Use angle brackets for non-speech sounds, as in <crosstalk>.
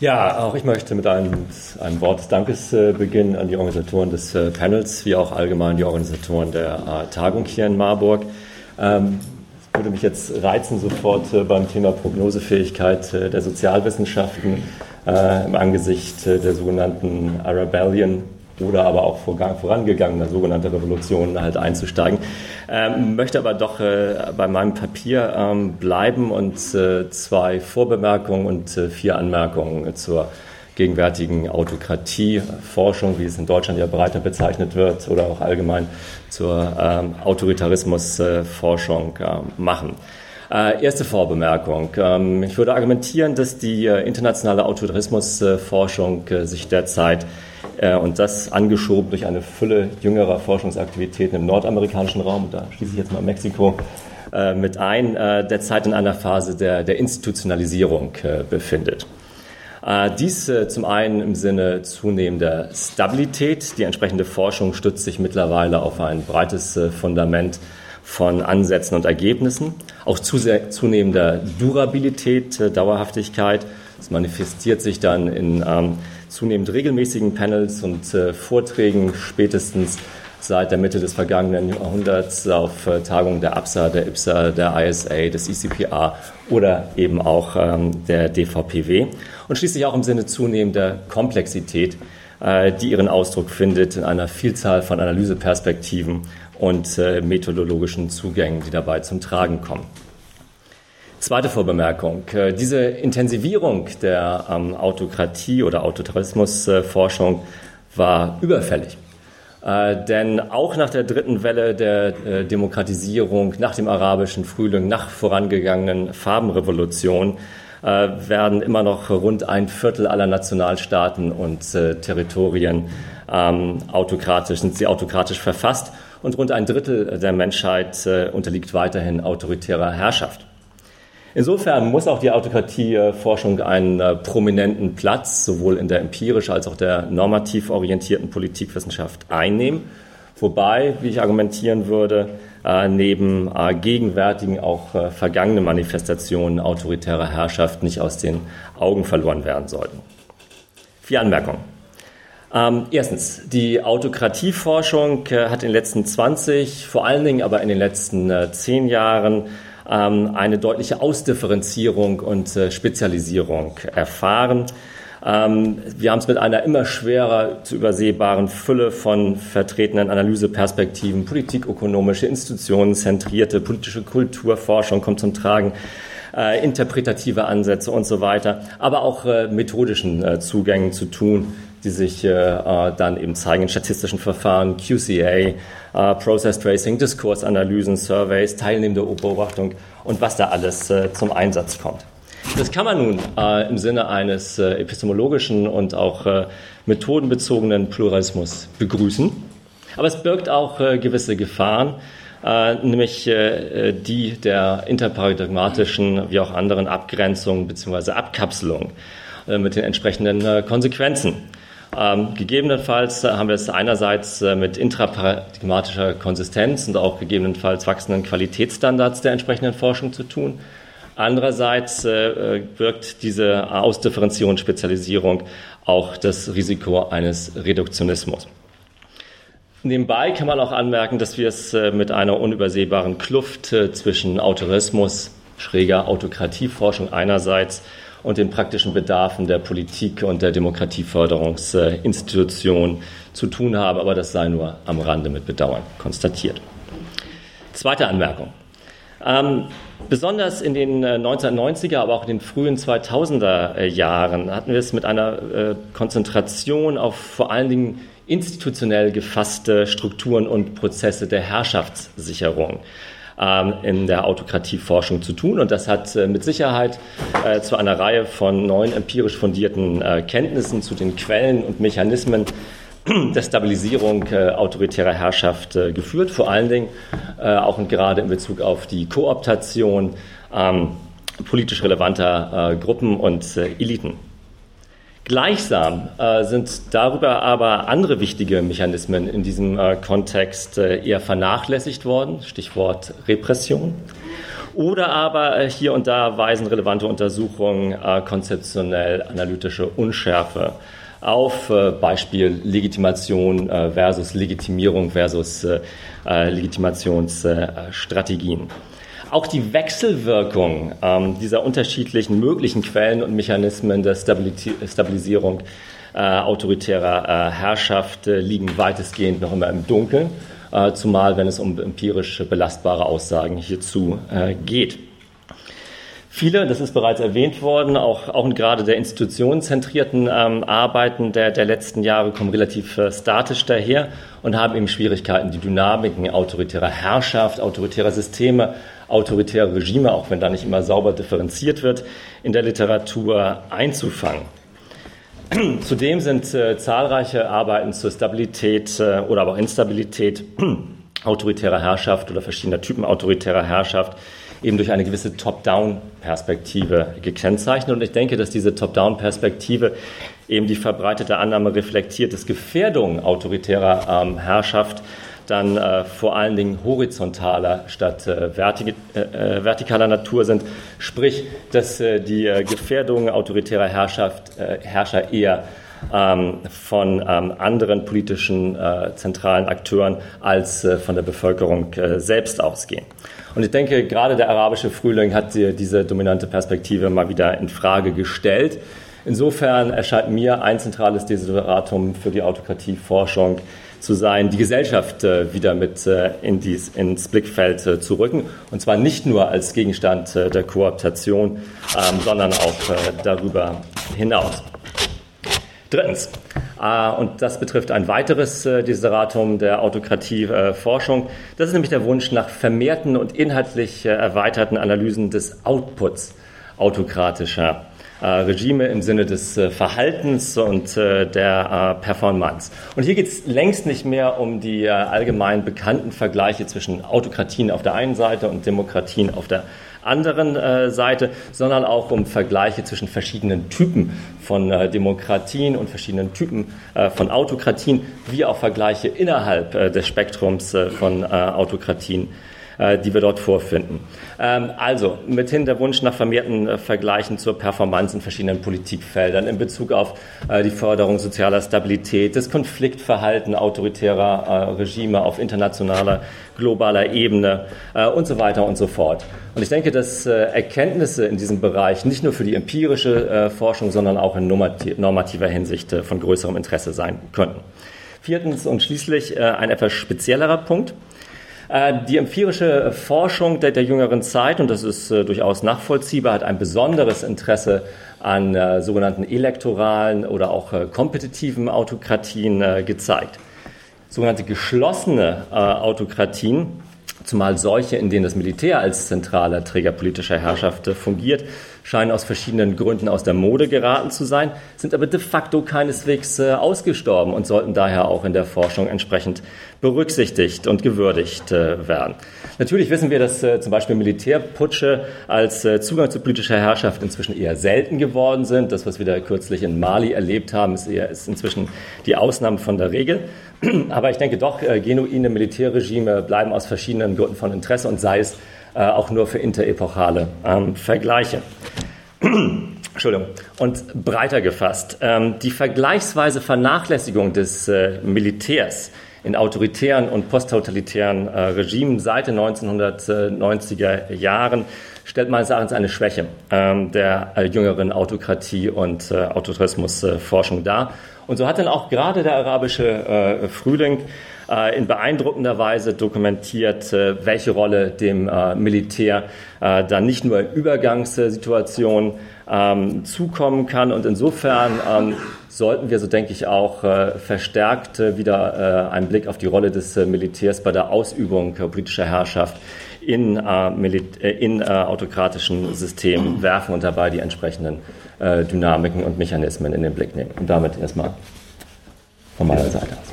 Ja, auch ich möchte mit einem, einem Wort des Dankes äh, beginnen an die Organisatoren des äh, Panels, wie auch allgemein die Organisatoren der äh, Tagung hier in Marburg. Ähm, würde mich jetzt reizen, sofort äh, beim Thema Prognosefähigkeit äh, der Sozialwissenschaften äh, im Angesicht der sogenannten Arabellion oder aber auch vorangegangener sogenannter Revolutionen halt einzusteigen. Ähm, möchte aber doch äh, bei meinem Papier ähm, bleiben und äh, zwei Vorbemerkungen und äh, vier Anmerkungen zur gegenwärtigen Autokratieforschung, wie es in Deutschland ja breiter bezeichnet wird, oder auch allgemein zur ähm, Autoritarismusforschung äh, machen. Äh, erste Vorbemerkung. Ähm, ich würde argumentieren, dass die äh, internationale Autoritarismusforschung äh, sich derzeit und das angeschoben durch eine Fülle jüngerer Forschungsaktivitäten im nordamerikanischen Raum, da schließe ich jetzt mal Mexiko äh, mit ein, äh, derzeit in einer Phase der, der Institutionalisierung befindet. Dies zum einen im Sinne zunehmender Stabilität. Die entsprechende Forschung stützt sich mittlerweile auf ein breites Fundament von Ansätzen und Ergebnissen. Auch zunehmender Durabilität, Dauerhaftigkeit. Das manifestiert sich dann in ähm, zunehmend regelmäßigen Panels und äh, Vorträgen spätestens seit der Mitte des vergangenen Jahrhunderts auf äh, Tagungen der APSA, der IPSA, der ISA, des ICPA oder eben auch ähm, der DVPW und schließlich auch im Sinne zunehmender Komplexität, äh, die ihren Ausdruck findet in einer Vielzahl von Analyseperspektiven und äh, methodologischen Zugängen, die dabei zum Tragen kommen. Zweite Vorbemerkung. Äh, diese Intensivierung der ähm, Autokratie oder Autoritarismusforschung war überfällig. Äh, denn auch nach der dritten Welle der äh, Demokratisierung, nach dem arabischen Frühling, nach vorangegangenen Farbenrevolution, äh, werden immer noch rund ein Viertel aller Nationalstaaten und äh, Territorien ähm, autokratisch, sind sie autokratisch verfasst und rund ein Drittel der Menschheit unterliegt weiterhin autoritärer Herrschaft. Insofern muss auch die Autokratieforschung einen äh, prominenten Platz sowohl in der empirisch als auch der normativ orientierten Politikwissenschaft einnehmen. Wobei, wie ich argumentieren würde, äh, neben äh, gegenwärtigen auch vergangene Manifestationen autoritärer Herrschaft nicht aus den Augen verloren werden sollten. Vier Anmerkungen. Ähm, erstens, die Autokratieforschung hat in den letzten 20, vor allen Dingen aber in den letzten äh, 10 Jahren ähm, eine deutliche Ausdifferenzierung und äh, Spezialisierung erfahren. Ähm, wir haben es mit einer immer schwerer zu übersehbaren Fülle von vertretenen Analyseperspektiven, politikökonomische, institutionenzentrierte politische Kulturforschung kommt zum Tragen, äh, interpretative Ansätze und so weiter, aber auch äh, methodischen äh, Zugängen zu tun, die sich äh, äh, dann eben zeigen in statistischen Verfahren, QCA, äh, Process Tracing, Diskursanalysen, Surveys, teilnehmende Beobachtung und was da alles äh, zum Einsatz kommt. Das kann man nun äh, im Sinne eines äh, epistemologischen und auch methodenbezogenen Pluralismus begrüßen. Aber es birgt auch gewisse Gefahren, nämlich die der interparadigmatischen wie auch anderen Abgrenzung bzw. Abkapselung mit den entsprechenden Konsequenzen. Ähm, gegebenenfalls haben wir es einerseits äh, mit intraparadigmatischer Konsistenz und auch gegebenenfalls wachsenden Qualitätsstandards der entsprechenden Forschung zu tun. Andererseits äh, wirkt diese Ausdifferenzierung und Spezialisierung auch das Risiko eines Reduktionismus. Nebenbei kann man auch anmerken, dass wir es äh, mit einer unübersehbaren Kluft äh, zwischen Autorismus, schräger Autokratieforschung einerseits und den praktischen Bedarfen der Politik und der Demokratieförderungsinstitutionen zu tun haben, aber das sei nur am Rande mit Bedauern konstatiert. Zweite Anmerkung. Ähm, besonders in den 1990er, äh, aber auch in den frühen 2000er äh, Jahren hatten wir es mit einer äh, Konzentration auf vor allen Dingen institutionell gefasste Strukturen und Prozesse der Herrschaftssicherung ähm, in der Autokratieforschung zu tun. Und das hat äh, mit Sicherheit äh, zu einer Reihe von neuen empirisch fundierten äh, Kenntnissen zu den Quellen und Mechanismen <clears throat> der Stabilisierung autoritärer Herrschaft geführt, vor allen Dingen auch und gerade in Bezug auf die Kooptation ähm, politisch relevanter Gruppen und Eliten. Gleichsam äh, sind darüber aber andere wichtige Mechanismen in diesem äh, Kontext äh, eher vernachlässigt worden, Stichwort Repression. Oder aber hier und da weisen relevante Untersuchungen konzeptionell analytische Unschärfe auf, Beispiel Legitimation versus Legitimierung versus Legitimationsstrategien. Auch die Wechselwirkung ähm, dieser unterschiedlichen möglichen Quellen und Mechanismen der Stabilisierung äh, autoritärer äh, Herrschaft äh, liegen weitestgehend noch immer im Dunkeln, äh, zumal wenn es um empirisch belastbare Aussagen hierzu äh, geht. Viele, das ist bereits erwähnt worden, auch, auch gerade der institutionenzentrierten ähm, Arbeiten der, der letzten Jahre kommen relativ äh, statisch daher und haben eben Schwierigkeiten, die Dynamiken autoritärer Herrschaft, autoritärer Systeme, autoritäre Regime, auch wenn da nicht immer sauber differenziert wird, in der Literatur einzufangen. <clears throat> Zudem sind äh, zahlreiche Arbeiten zur Stabilität äh, oder aber auch Instabilität <clears throat> autoritärer Herrschaft oder verschiedener Typen autoritärer Herrschaft eben durch eine gewisse Top-Down-Perspektive gekennzeichnet. Und ich denke, dass diese Top-Down-Perspektive eben die verbreitete Annahme reflektiert, dass Gefährdungen autoritärer ähm, Herrschaft dann äh, vor allen Dingen horizontaler statt äh, vertik äh, äh, vertikaler Natur sind. Sprich, dass äh, die äh, Gefährdungen autoritärer Herrschaft, Herrscher eher ähm, von ähm, anderen politischen zentralen Akteuren als von der Bevölkerung selbst ausgehen. Und ich denke, gerade der arabische Frühling hat diese dominante Perspektive mal wieder in Frage gestellt. Insofern erscheint mir ein zentrales Desideratum für die Autokratieforschung zu sein, die Gesellschaft äh, wieder mit äh, in dies, ins Blickfeld äh, zu rücken. Und zwar nicht nur als Gegenstand der Kooptation, ähm, sondern auch darüber hinaus. Drittens, und das betrifft ein weiteres Desideratum der Autokratieforschung, das ist nämlich der Wunsch nach vermehrten und inhaltlich erweiterten Analysen des Outputs autokratischer Regime im Sinne des äh, Verhaltens und äh, der Performance. Und hier geht es längst nicht mehr um die allgemein bekannten Vergleiche zwischen Autokratien auf der einen Seite und Demokratien auf der anderen äh, Seite, sondern auch um Vergleiche zwischen verschiedenen Typen von äh, Demokratien und verschiedenen Typen äh, von Autokratien, wie auch Vergleiche innerhalb des Spektrums von Autokratien äh, die wir dort vorfinden. Ähm, also mithin der Wunsch nach vermehrten äh, Vergleichen zur Performance in verschiedenen Politikfeldern in Bezug auf äh, die Förderung sozialer Stabilität, das Konfliktverhalten autoritärer Regime auf internationaler, globaler Ebene und so weiter und so fort. Und ich denke, dass Erkenntnisse in diesem Bereich nicht nur für die empirische Forschung, sondern auch in normativer Hinsicht von größerem Interesse sein könnten. Viertens und schließlich ein etwas speziellerer Punkt. Äh, die empirische Forschung der, der, jüngeren Zeit, und das ist äh, durchaus nachvollziehbar, hat ein besonderes Interesse an äh, sogenannten elektoralen oder auch kompetitiven Autokratien gezeigt. Sogenannte geschlossene Autokratien, zumal solche, in denen das Militär als zentraler Träger politischer Herrschaft fungiert, scheinen aus verschiedenen Gründen aus der Mode geraten zu sein, sind aber de facto keineswegs äh, ausgestorben und sollten daher auch in der Forschung entsprechend berücksichtigt und gewürdigt äh, werden. Natürlich wissen wir, dass äh, zum Beispiel Militärputsche als Zugang zu politischer Herrschaft inzwischen eher selten geworden sind. Das, was wir da kürzlich in Mali erlebt haben, ist, eher, ist inzwischen die Ausnahme von der Regel. <clears throat> Aber ich denke doch, genuine Militärregime bleiben aus verschiedenen Gründen von Interesse und sei es auch nur für interepochale ähm, Vergleiche. <clears throat> Entschuldigung. Und breiter gefasst, ähm, die vergleichsweise Vernachlässigung des äh, Militärs in autoritären und posttotalitären äh, Regimen seit den 1990er Jahren stellt meines Erachtens eine Schwäche ähm, der äh, jüngeren Autokratie und äh, Autorismusforschung dar. Und so hat dann auch gerade der arabische äh, Frühling äh, in beeindruckender Weise dokumentiert, äh, welche Rolle dem Militär dann nicht nur in Übergangssituationen ähm, zukommen kann. Und insofern ähm, sollten wir, so denke ich, auch verstärkt wieder einen Blick auf die Rolle des Militärs bei der Ausübung politischer Herrschaft in, in autokratischen Systemen werfen und dabei die entsprechenden Dynamiken und Mechanismen in den Blick nehmen. Und damit erstmal von meiner Seite aus.